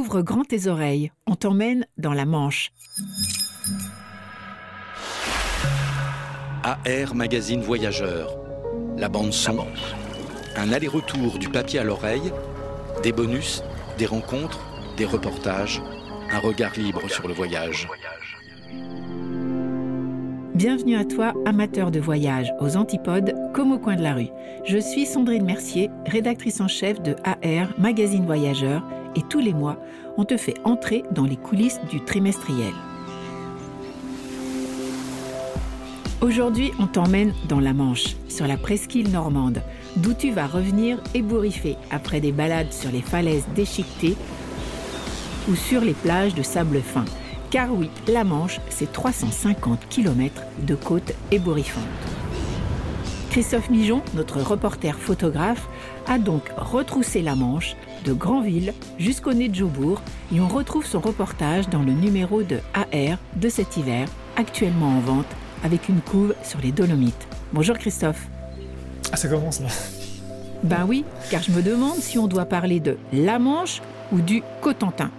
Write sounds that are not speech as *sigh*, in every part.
Ouvre grand tes oreilles, on t'emmène dans la Manche. AR Magazine Voyageur. La bande son. Un aller-retour du papier à l'oreille. Des bonus, des rencontres, des reportages. Un regard libre sur le voyage. Bienvenue à toi, amateur de voyage, aux antipodes comme au coin de la rue. Je suis Sandrine Mercier, rédactrice en chef de AR Magazine Voyageur, et tous les mois, on te fait entrer dans les coulisses du trimestriel. Aujourd'hui, on t'emmène dans la Manche, sur la presqu'île normande, d'où tu vas revenir ébouriffé après des balades sur les falaises déchiquetées ou sur les plages de sable fin. Car oui, la Manche, c'est 350 km de côte ébouriffante. Christophe Mijon, notre reporter photographe, a donc retroussé la Manche de Granville jusqu'au nez de Joubourg et on retrouve son reportage dans le numéro de AR de cet hiver, actuellement en vente avec une couve sur les Dolomites. Bonjour Christophe. Ah, ça commence là. Ben oui, car je me demande si on doit parler de la Manche ou du Cotentin.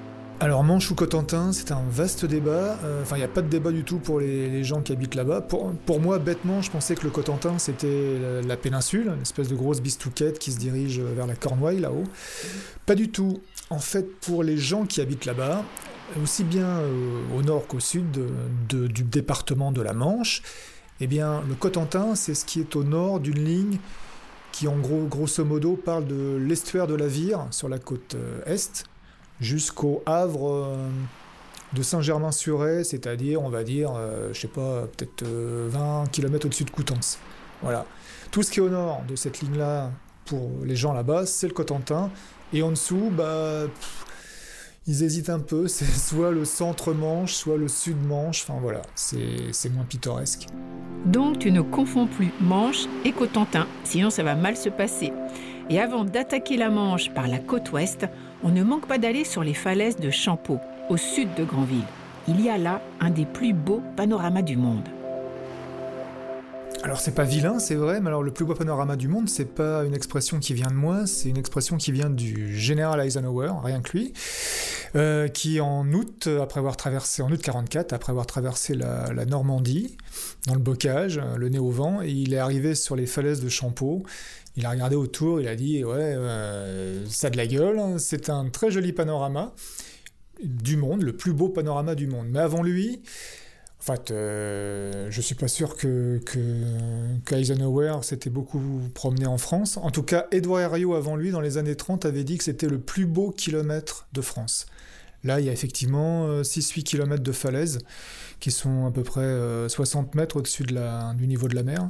Alors Manche ou Cotentin, c'est un vaste débat. Euh, enfin, il n'y a pas de débat du tout pour les, gens qui habitent là-bas. Pour, moi, bêtement, je pensais que le Cotentin, c'était la, péninsule, une espèce de grosse bistouquette qui se dirige vers la Cornouaille, là-haut. Pas du tout. En fait, pour les gens qui habitent là-bas, aussi bien euh, au nord qu'au sud du département de la Manche, eh bien, le Cotentin, c'est ce qui est au nord d'une ligne qui, en gros, grosso modo, parle de l'estuaire de la Vire sur la côte euh, est jusqu'au Havre euh, de Saint-Germain-sur-Aie, c'est-à-dire, on va dire, euh, je sais pas, peut-être 20 euh, km au-dessus de Coutances. Voilà. Tout ce qui est au nord de cette ligne-là, pour les gens là-bas, c'est le Cotentin. Et en dessous, bah, ils hésitent un peu. *laughs* C'est soit le centre-manche, soit le sud-manche. Enfin voilà, c'est moins pittoresque. Donc tu ne confonds plus Manche et Cotentin, sinon ça va mal se passer. Et avant d'attaquer la Manche par la côte ouest, on ne manque pas d'aller sur les falaises de Champeau, au sud de Granville. Il y a là un des plus beaux panoramas du monde. Alors c'est pas vilain, c'est vrai, mais alors le plus beau panorama du monde, c'est pas une expression qui vient de moi, c'est une expression qui vient du général Eisenhower, rien que lui, euh, qui en août, après avoir traversé, en août 44, après avoir traversé la, Normandie, dans le bocage, le nez au vent, il est arrivé sur les falaises de Champeau, il a regardé autour, il a dit ouais, euh, ça a de la gueule, hein. c'est un très joli panorama du monde, le plus beau panorama du monde. Mais avant lui, en fait, euh, je suis pas sûr que, qu'Eisenhower s'était beaucoup promené en France. En tout cas, Edouard Herriot avant lui, dans les années 30, avait dit que c'était le plus beau kilomètre de France. Là, il y a effectivement 6-8 euh, km de falaises qui sont à peu près 60 euh, mètres au-dessus de la, du niveau de la mer.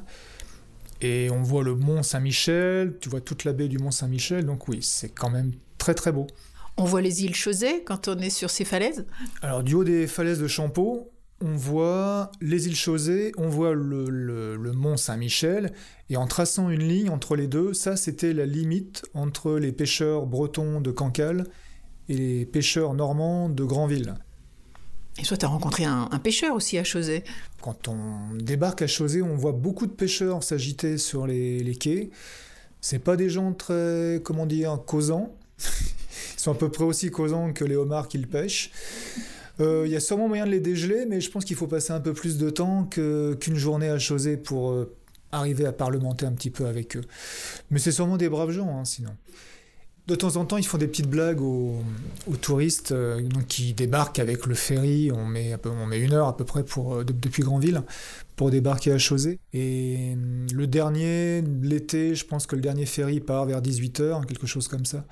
Et on voit le mont Saint-Michel, tu vois toute la baie du mont Saint-Michel, donc oui, c'est quand même très très beau. On voit les îles Chausey quand on est sur ces falaises? Alors du haut des falaises de Champeau, on voit les îles Chausey, on voit le, mont Saint-Michel, et en traçant une ligne entre les deux, ça c'était la limite entre les pêcheurs bretons de Cancale et les pêcheurs normands de Granville. Et toi, tu as rencontré un, pêcheur aussi à Chausey. Quand on débarque à Chausey, on voit beaucoup de pêcheurs s'agiter sur les, les quais. C'est pas des gens très, comment dire, causants. *laughs* Ils sont à peu près aussi causants que les homards qu'ils pêchent. Euh, il y a sûrement moyen de les dégeler, mais je pense qu'il faut passer un peu plus de temps qu'une journée à Chausey pour euh, arriver à parlementer un petit peu avec eux. Mais c'est sûrement des braves gens, hein, sinon. De temps en temps, ils font des petites blagues aux, touristes euh, qui débarquent avec le ferry. On met, une heure à peu près euh, depuis Granville pour débarquer à Chausey. Et euh, le dernier, l'été, je pense que le dernier ferry part vers 18h, quelque chose comme ça.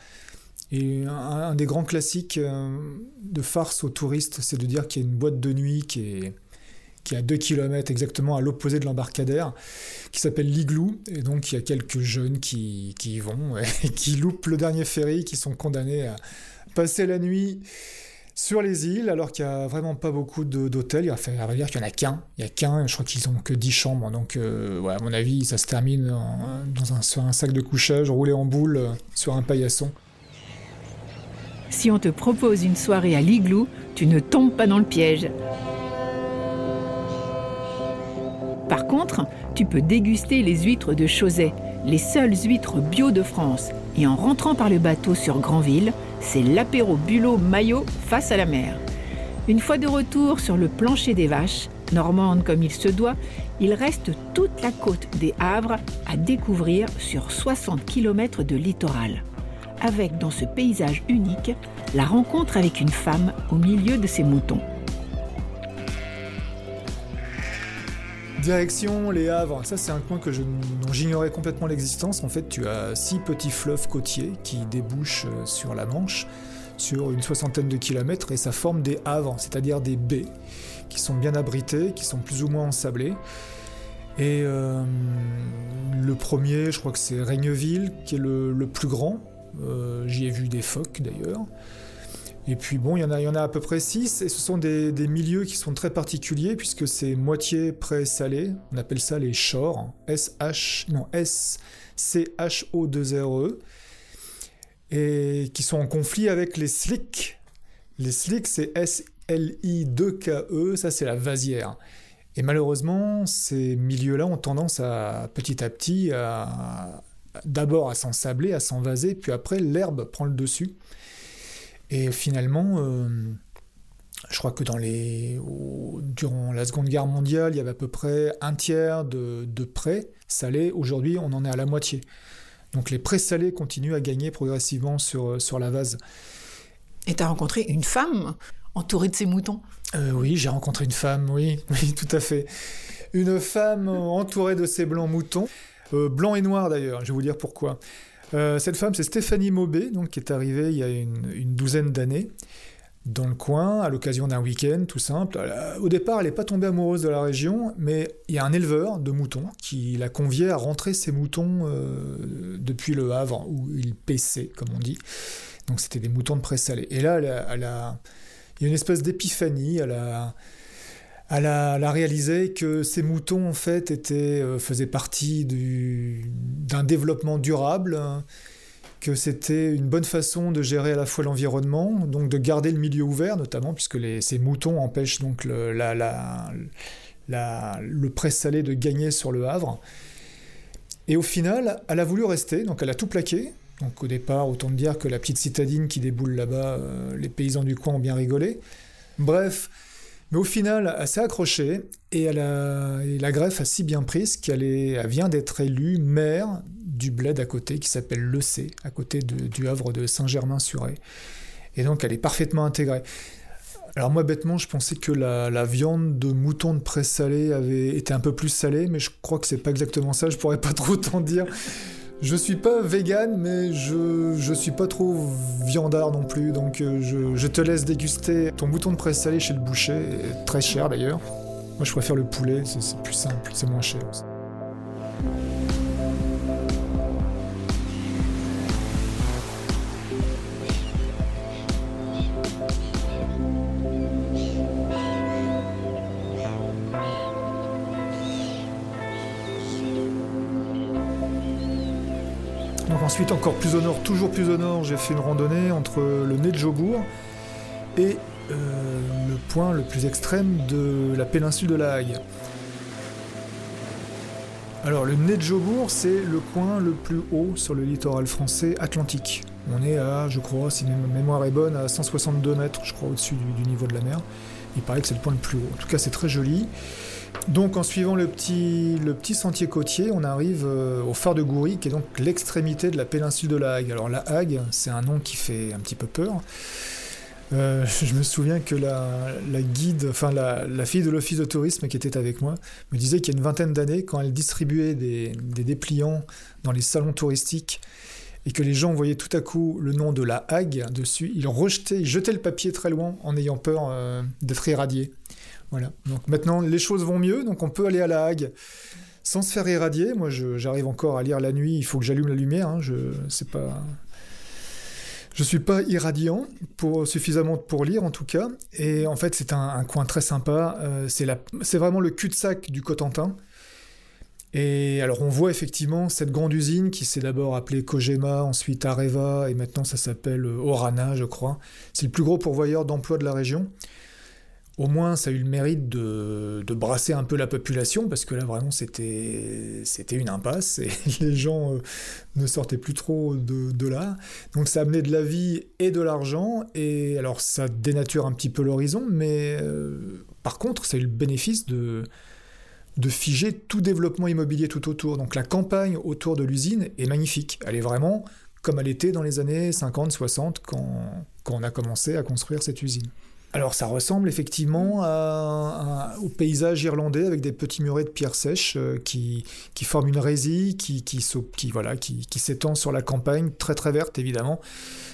Et un des grands classiques de farce aux touristes, c'est de dire qu'il y a une boîte de nuit qui est qui est à 2 km exactement à l'opposé de l'embarcadère, qui s'appelle l'Igloo. Et donc il y a quelques jeunes qui, y vont *laughs* et qui loupent le dernier ferry, qui sont condamnés à passer la nuit sur les îles, alors qu'il n'y a vraiment pas beaucoup d'hôtels. Il va dire qu'il n'y en a qu'un. Il n'y a qu'un, je crois qu'ils ont que 10 chambres. Donc, euh, à mon avis, ça se termine dans un, sur un sac de couchage, roulé en boule euh, sur un paillasson. Si on te propose une soirée à l'igloo, tu ne tombes pas dans le piège. Par contre, tu peux déguster les huîtres de Chauzet, les seules huîtres bio de France. Et en rentrant par le bateau sur Granville, c'est l'apéro bulot maillot face à la mer. Une fois de retour sur le plancher des vaches, normande comme il se doit, il reste toute la côte des Havres à découvrir sur 60 km de littoral. Avec dans ce paysage unique la rencontre avec une femme au milieu de ses moutons. Direction les Havres, ça c'est un coin que dont j'ignorais complètement l'existence. En fait, tu as six petits fleuves côtiers qui débouchent euh, sur la Manche sur une soixantaine de kilomètres et ça forme des havres, c'est-à-dire des baies qui sont bien abritées, qui sont plus ou moins ensablées. Et euh, le premier, je crois que c'est Reigneville, qui est le, plus grand. Euh, j'y ai vu des phoques d'ailleurs. Et puis bon, il y en a, il y en a à peu près 6, et ce sont des, milieux qui sont très particuliers, puisque c'est moitié pré-salé, on appelle ça les shores, S-H, non, S-C-H-O-2-R-E, et qui sont en conflit avec les slicks. Les slicks, c'est S-L-I-2-K-E, ça c'est la vasière. Et malheureusement, ces milieux-là ont tendance à, petit à petit, à d'abord à s'ensabler, à s'envaser, puis après l'herbe prend le dessus. Et finalement, euh, je crois que dans les, durant la Seconde Guerre mondiale, il y avait à peu près un tiers de, de prêts salés. Aujourd'hui, on en est à la moitié. Donc les prêts salés continuent à gagner progressivement sur, sur la vase. Et tu as rencontré une femme entourée de ses moutons? Euh, Oui, j'ai rencontré une femme, oui, *laughs* oui, tout à fait. Une femme entourée de ses blancs moutons, euh, blancs et noirs d'ailleurs, je vais vous dire pourquoi. Euh, cette femme, c'est Stéphanie Maubé, donc, qui est arrivée il y a une, douzaine d'années dans le coin, à l'occasion d'un week-end tout simple. au départ, elle n'est pas tombée amoureuse de la région, mais il y a un éleveur de moutons qui la conviait à rentrer ses moutons euh, depuis le Havre, où il paissait, comme on dit. Donc c'était des moutons de pré-salé. Et là, il y a une espèce d'épiphanie, elle a elle a, réalisé que ces moutons en fait étaient, euh, faisaient partie d'un développement durable, hein, que c'était une bonne façon de gérer à la fois l'environnement, donc de garder le milieu ouvert notamment, puisque ces moutons empêchent donc le, le pré-salé de gagner sur le Havre. Et au final, elle a voulu rester, donc elle a tout plaqué. Donc au départ, autant dire que la petite citadine qui déboule là-bas, euh, les paysans du coin ont bien rigolé. Bref, mais au final, elle s'est accrochée et, la greffe a si bien prise qu'elle vient d'être élue maire du bled à côté qui s'appelle Le C, à côté du havre de Saint-Germain-sur-Aie. Et donc elle est parfaitement intégrée. Alors moi bêtement je pensais que la, viande de mouton de pré-salé avait été un peu plus salée, mais je crois que c'est pas exactement ça, je pourrais pas trop t'en dire. Je suis pas vegan, mais je, je suis pas trop viandard non plus, donc euh, je, te laisse déguster ton mouton de presse salé chez le boucher, très cher d'ailleurs. Moi je préfère le poulet, c'est plus simple, c'est moins cher aussi. Ensuite, encore plus au nord, toujours plus au nord, j'ai fait une randonnée entre le nez de Jobourg et euh, le point le plus extrême de la péninsule de la Hague. Alors, le nez de Jobourg, c'est le coin le plus haut sur le littoral français atlantique. On est à, je crois, si ma mémoire est bonne, à 162 mètres, je crois, au-dessus du, du niveau de la mer. Il paraît que c'est le point le plus haut. En tout cas, c'est très joli. Donc en suivant le petit, sentier côtier, on arrive euh, au phare de Goury, qui est donc l'extrémité de la péninsule de la Hague. Alors la Hague, c'est un nom qui fait un petit peu peur. Euh, je me souviens que la, guide, enfin la, fille de l'office de tourisme qui était avec moi, me disait qu'il y a une vingtaine d'années, quand elle distribuait des, dépliants dans les salons touristiques et que les gens voyaient tout à coup le nom de la Hague dessus, ils rejetaient, ils jetaient le papier très loin en ayant peur euh, d'être irradiés. Voilà. Donc maintenant, les choses vont mieux, donc on peut aller à la Hague sans se faire irradier. Moi, j'arrive encore à lire la nuit. Il faut que j'allume la lumière. Hein. Je, c'est pas. Je suis pas irradiant pour suffisamment pour lire en tout cas. Et en fait, c'est un, coin très sympa. Euh, c'est vraiment le cul-de-sac du Cotentin. Et alors on voit effectivement cette grande usine qui s'est d'abord appelée Kojima, ensuite Areva, et maintenant ça s'appelle Orana, je crois. C'est le plus gros pourvoyeur d'emplois de la région au moins ça a eu le mérite de, brasser un peu la population, parce que là vraiment c'était, une impasse, et *laughs* les gens euh, ne sortaient plus trop de, là. Donc ça a amené de la vie et de l'argent, et alors ça dénature un petit peu l'horizon, mais euh, par contre ça a eu le bénéfice de, de figer tout développement immobilier tout autour. Donc la campagne autour de l'usine est magnifique, elle est vraiment comme elle était dans les années 50-60 quand on a commencé à construire cette usine. Alors ça ressemble effectivement au paysage irlandais avec des petits murets de pierre sèche euh, qui, forment une résille qui, voilà, qui, s'étend sur la campagne, très très verte évidemment,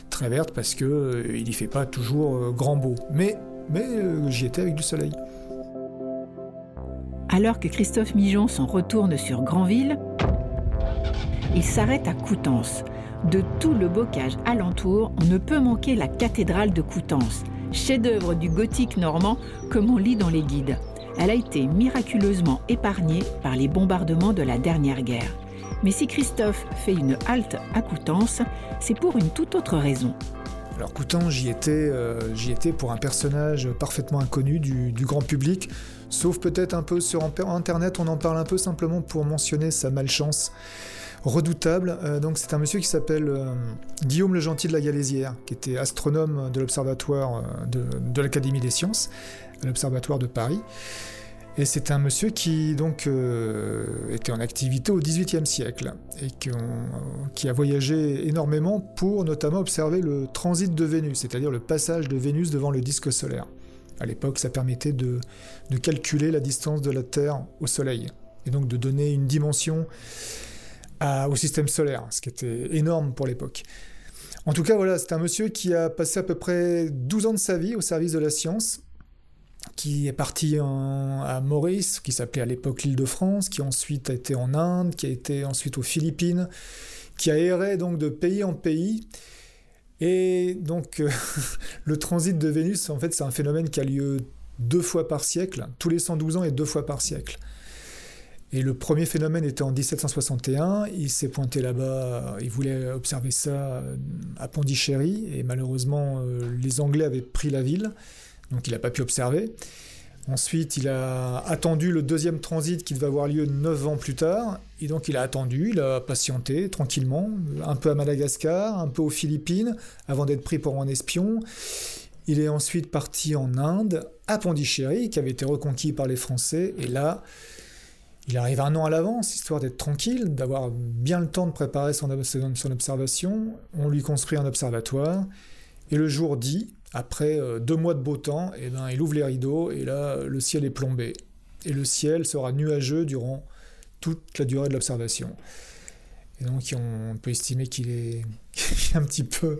très verte parce que euh, n'y fait pas toujours euh, grand beau. Mais, mais j'y étais avec du soleil. Alors que Christophe Mijon s'en retourne sur Granville, il s'arrête à Coutances. De tout le bocage alentour, on ne peut manquer la cathédrale de Coutances chef-d'œuvre du gothique normand comme on lit dans les guides. Elle a été miraculeusement épargnée par les bombardements de la dernière guerre. Mais si Christophe fait une halte à Coutances, c'est pour une toute autre raison. Alors Coutances, j'y étais, euh, étais pour un personnage parfaitement inconnu du grand public, sauf peut-être un peu sur Internet, on en parle un peu simplement pour mentionner sa malchance redoutable. Euh, donc c'est un monsieur qui s'appelle euh, Guillaume le Gentil de la Galésière, qui était astronome de l'Observatoire euh, de, l'Académie des Sciences, à l'Observatoire de Paris. Et c'est un monsieur qui donc était en activité au XVIIIe siècle et qui a voyagé énormément pour notamment observer le transit de Vénus, c'est-à-dire le passage de Vénus devant le disque solaire. À l'époque, ça permettait de, de, calculer la distance de la Terre au Soleil et donc de donner une dimension au système solaire, ce qui était énorme pour l'époque. En tout cas, voilà, c'est un monsieur qui a passé à peu près 12 ans de sa vie au service de la science, qui est parti à Maurice, qui s'appelait à l'époque l'île de France, qui ensuite a été en Inde, qui a été ensuite aux Philippines, qui a erré donc de pays en pays. Et donc, *laughs* le transit de Vénus, en fait, c'est un phénomène qui a lieu deux fois par siècle, tous les 112 ans et deux fois par siècle. Et le premier phénomène était en 1761. Il s'est pointé là-bas, il voulait observer ça à Pondichéry, et malheureusement, euh, les Anglais avaient pris la ville, donc il n'a pas pu observer. Ensuite, il a attendu le deuxième transit qui devait avoir lieu neuf ans plus tard. Et donc, il a attendu, il a patienté tranquillement, un peu à Madagascar, un peu aux Philippines, avant d'être pris pour un espion. Il est ensuite parti en Inde, à Pondichéry, qui avait été reconquis par les Français. Et là, il arrive un an à l'avance, histoire d'être tranquille, d'avoir bien le temps de préparer son, observation. On lui construit un observatoire. Et le jour dit, après euh, deux mois de beau temps, eh ben, il ouvre les rideaux et là, le ciel est plombé. Et le ciel sera nuageux durant toute la durée de l'observation. Et donc on peut estimer qu'il est *laughs* un petit peu,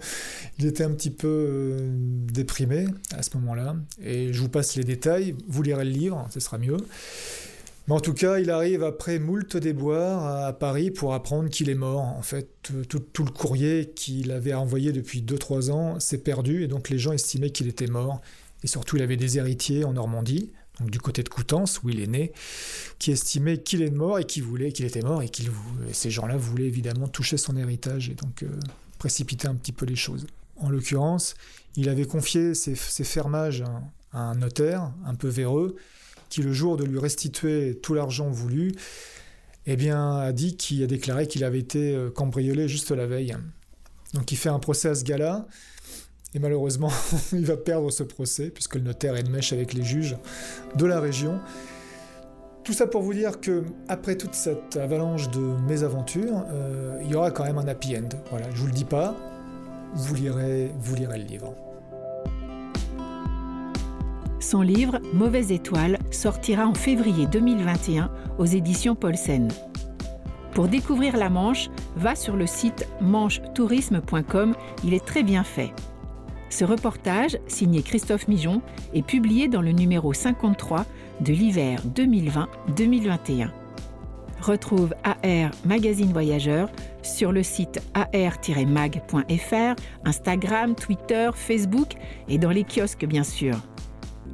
il était un petit peu euh, déprimé à ce moment-là. Et je vous passe les détails. Vous lirez le livre, ce sera mieux. Mais en tout cas, il arrive après moult déboires à Paris pour apprendre qu'il est mort. En fait, tout, le courrier qu'il avait envoyé depuis 2-3 ans s'est perdu et donc les gens estimaient qu'il était mort. Et surtout, il avait des héritiers en Normandie, donc du côté de Coutances, où il est né, qui estimaient qu'il est mort et qui voulaient qu'il était mort et, ces gens-là voulaient évidemment toucher son héritage et donc euh, précipiter un petit peu les choses. En l'occurrence, il avait confié ses fermages à un notaire un peu véreux qui, le jour de lui restituer tout l'argent voulu, eh bien, a dit qu'il a déclaré qu'il avait été euh, cambriolé juste la veille. Donc il fait un procès à ce gars-là, et malheureusement, *laughs* il va perdre ce procès, puisque le notaire est de mèche avec les juges de la région. Tout ça pour vous dire que après toute cette avalanche de mésaventures, euh, il y aura quand même un happy end. Voilà, je vous le dis pas, vous lirez, vous lirez le livre. Son livre Mauvaise étoile sortira en février 2021 aux éditions Paulsen. Pour découvrir la Manche, va sur le site manchetourisme.com, il est très bien fait. Ce reportage, signé Christophe Mijon, est publié dans le numéro 53 de l'hiver 2020-2021. Retrouve AR Magazine Voyageur sur le site ar-mag.fr, Instagram, Twitter, Facebook et dans les kiosques bien sûr.